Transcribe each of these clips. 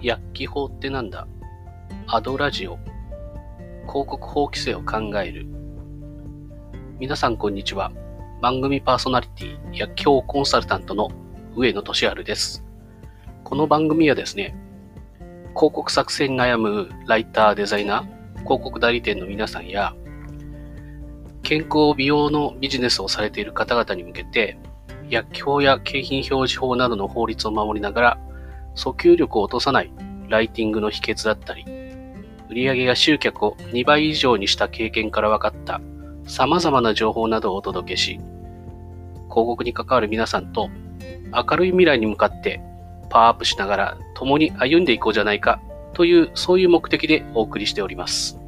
薬機法ってなんだ？アドラジオ。広告法規制を考える。皆さんこんにちは。番組パーソナリティ薬機法コンサルタントの上野俊治です。この番組はですね広告作成に悩むライターデザイナー広告代理店の皆さんや健康美容のビジネスをされている方々に向けて薬機法や景品表示法などの法律を守りながら訴求力を落とさないライティングの秘訣だったり、売上や集客を2倍以上にした経験から分かった様々な情報などをお届けし、広告に関わる皆さんと明るい未来に向かってパワーアップしながら共に歩んでいこうじゃないかというそういう目的でお送りしております。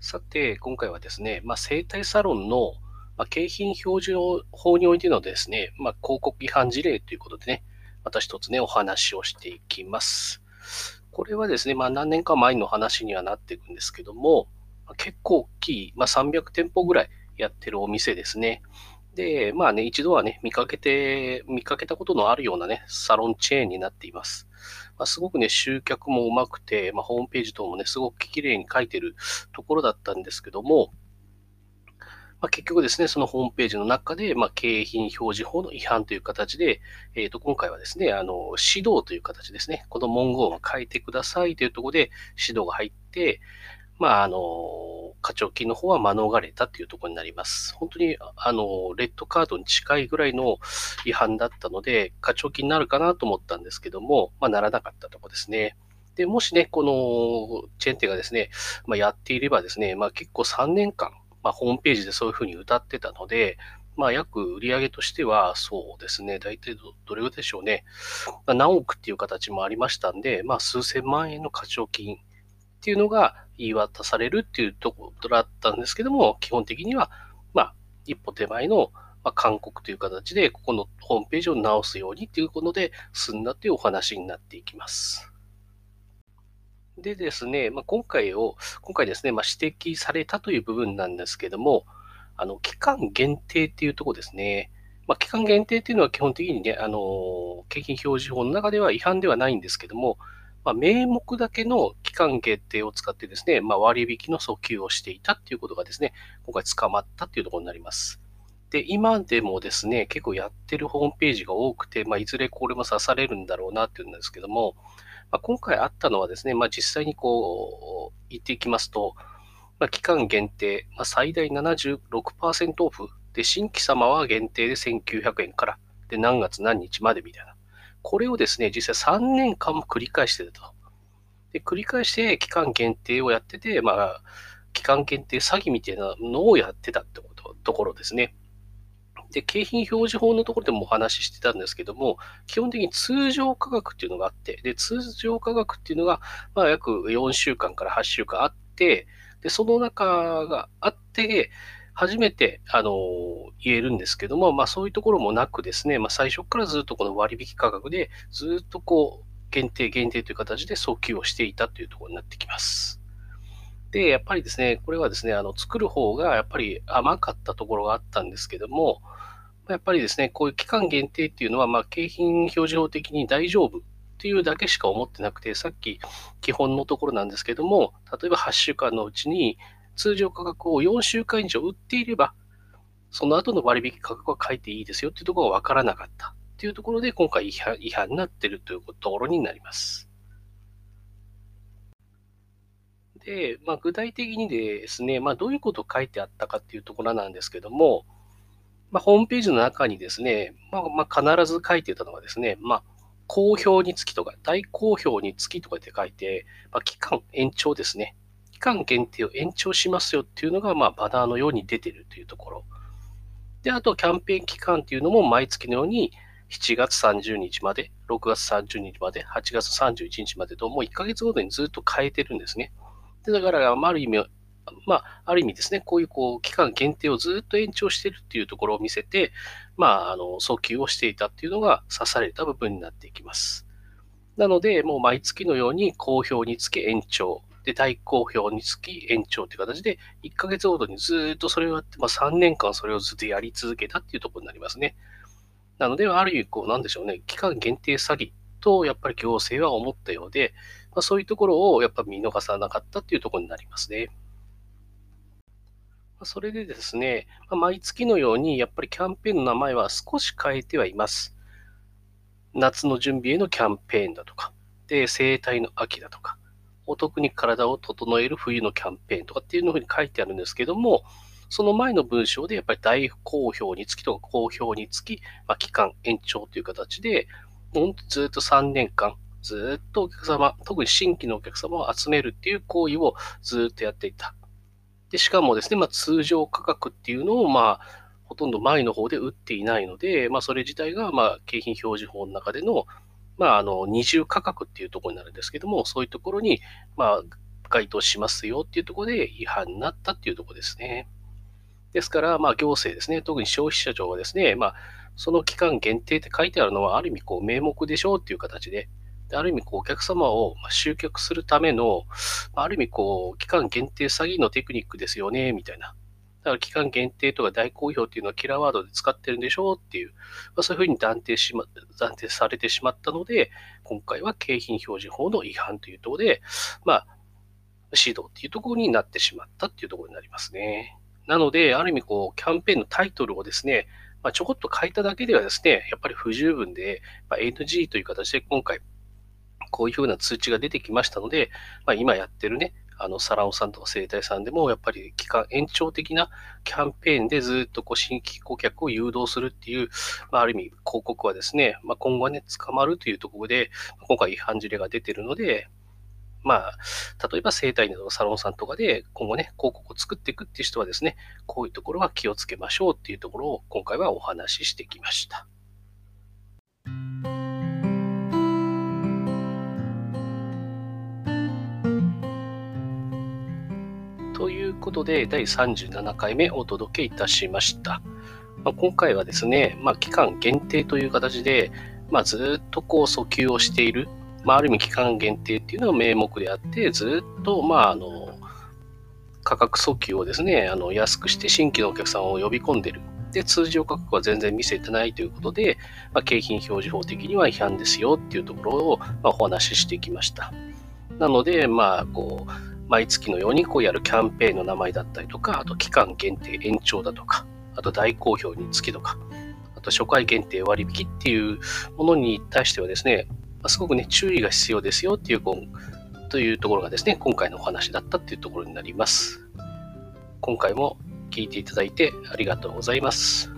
さて、今回はですね、まあ、生態サロンのまあ、景品表示法においてのですね、まあ、広告違反事例ということでね、また一つね、お話をしていきます。これはですね、まあ、何年か前の話にはなっていくんですけども、ま、結構大きい、まあ、300店舗ぐらいやってるお店ですね。で、まあね、一度はね、見かけて、見かけたことのあるようなね、サロンチェーンになっています。まあ、すごくね、集客もうまくて、まあ、ホームページ等もね、すごく綺麗に書いてるところだったんですけども、まあ、結局ですね、そのホームページの中で、まあ、景品表示法の違反という形で、えー、と今回はですね、あの指導という形ですね、この文言を変えてくださいというところで指導が入って、まあ、あの、課長金の方は免れたというところになります。本当に、あの、レッドカードに近いぐらいの違反だったので、課長金になるかなと思ったんですけども、まあ、ならなかったところですね。で、もしね、このチェーン店がですね、まあ、やっていればですね、まあ、結構3年間、まあ、ホームページでそういうふうに歌ってたので、まあ、約売り上げとしては、そうですね、大体どどれぐらいでしょうね、まあ、何億っていう形もありましたんで、まあ、数千万円の課徴金っていうのが言い渡されるっていうところだったんですけども、基本的には、まあ、一歩手前の、まあ、勧告という形で、ここのホームページを直すようにっていうことで済んだというお話になっていきます。でですね、まあ、今回を、今回ですね、まあ、指摘されたという部分なんですけども、あの、期間限定っていうところですね。まあ、期間限定っていうのは基本的にね、あの、景品表示法の中では違反ではないんですけども、まあ、名目だけの期間限定を使ってですね、まあ、割引の訴求をしていたっていうことがですね、今回捕まったっていうところになります。で、今でもですね、結構やってるホームページが多くて、まあ、いずれこれも刺されるんだろうなっていうんですけども、まあ、今回あったのはですね、まあ、実際にこう言っていきますと、まあ、期間限定、まあ、最大76%オフで、新規様は限定で1900円から、で、何月何日までみたいな。これをですね、実際3年間も繰り返してたと。で、繰り返して期間限定をやってて、まあ、期間限定詐欺みたいなのをやってたってことところですね。で、景品表示法のところでもお話ししてたんですけども、基本的に通常価格っていうのがあって、で、通常価格っていうのが、まあ、約4週間から8週間あって、で、その中があって、初めて、あの、言えるんですけども、まあそういうところもなくですね、まあ最初からずっとこの割引価格で、ずっとこう、限定限定という形で訴求をしていたというところになってきます。で、やっぱりですね、これはですね、あの、作る方がやっぱり甘かったところがあったんですけども、やっぱりですね、こういう期間限定っていうのは、まあ、景品表示法的に大丈夫っていうだけしか思ってなくて、さっき基本のところなんですけども、例えば8週間のうちに通常価格を4週間以上売っていれば、その後の割引価格は書いていいですよっていうところが分からなかったっていうところで、今回違反違反になってるというところになります。で、まあ、具体的にですね、まあ、どういうことを書いてあったかっていうところなんですけども、まあ、ホームページの中にですね、まあ、まあ、必ず書いてたのはですね、まあ、好評につきとか、大好評につきとかって書いて、まあ、期間延長ですね。期間限定を延長しますよっていうのが、まあ、バナーのように出てるというところ。で、あと、キャンペーン期間っていうのも毎月のように、7月30日まで、6月30日まで、8月31日までと、もう1ヶ月ごとにずっと変えてるんですね。でだから、ある意味、まあ、ある意味ですね、こういうこう期間限定をずっと延長しているっていうところを見せて、まあ、あの訴求をしていたっていうのが指された部分になっていきます。なので、もう毎月のように好評につけ延長で、大好評につき延長という形で、1ヶ月ごとにずっとそれをやって、まあ、3年間それをずっとやり続けたっていうところになりますね。なので、ある意味、こう、なんでしょうね、期間限定詐欺と、やっぱり行政は思ったようで、まあ、そういうところをやっぱ見逃さなかったっていうところになりますね。それでですね、毎月のようにやっぱりキャンペーンの名前は少し変えてはいます。夏の準備へのキャンペーンだとか、で、生態の秋だとか、お得に体を整える冬のキャンペーンとかっていうのふうに書いてあるんですけども、その前の文章でやっぱり大好評につきとか好評につき、まあ、期間延長という形で、ずっと3年間、ずっとお客様、特に新規のお客様を集めるっていう行為をずっとやっていた。で、しかもですね、まあ、通常価格っていうのを、まあ、ほとんど前の方で売っていないので、まあ、それ自体が、まあ、景品表示法の中での、まあ、あの、二重価格っていうところになるんですけども、そういうところに、まあ、該当しますよっていうところで違反になったっていうところですね。ですから、まあ、行政ですね、特に消費者庁はですね、まあ、その期間限定って書いてあるのは、ある意味、こう、名目でしょうっていう形で、ある意味、こう、お客様を集客するための、ある意味、こう、期間限定詐欺のテクニックですよね、みたいな。だから期間限定とか大好評っていうのはキラーワードで使ってるんでしょうっていう、まあ、そういうふうに断定しま、断定されてしまったので、今回は景品表示法の違反というところで、まあ、指導っていうところになってしまったっていうところになりますね。なので、ある意味、こう、キャンペーンのタイトルをですね、まあ、ちょこっと書いただけではですね、やっぱり不十分で、まあ、NG という形で今回、こういうふうな通知が出てきましたので、まあ、今やってるね、あの、サラオさんとか生態さんでも、やっぱり期間延長的なキャンペーンでずっとこう新規顧客を誘導するっていう、まあ、ある意味広告はですね、まあ、今後はね、捕まるというところで、今回違反事例が出てるので、まあ、例えば生態などのサロンさんとかで今後ね、広告を作っていくっていう人はですね、こういうところは気をつけましょうっていうところを今回はお話ししてきました。ということで、第37回目お届けいたしました。まあ、今回はですね、まあ、期間限定という形で、まあ、ずっとこう訴求をしている、まあ、ある意味期間限定っていうのが名目であって、ずっと、まあ、あの、価格訴求をですね、あの安くして新規のお客さんを呼び込んでる。で、通常価格は全然見せてないということで、まあ、景品表示法的には違反ですよっていうところを、まあ、お話ししてきました。なので、まあ、こう、毎月のようにこうやるキャンペーンの名前だったりとか、あと期間限定延長だとか、あと大好評につきとか、あと初回限定割引っていうものに対してはですね、すごくね、注意が必要ですよっていう、というところがですね、今回のお話だったっていうところになります。今回も聞いていただいてありがとうございます。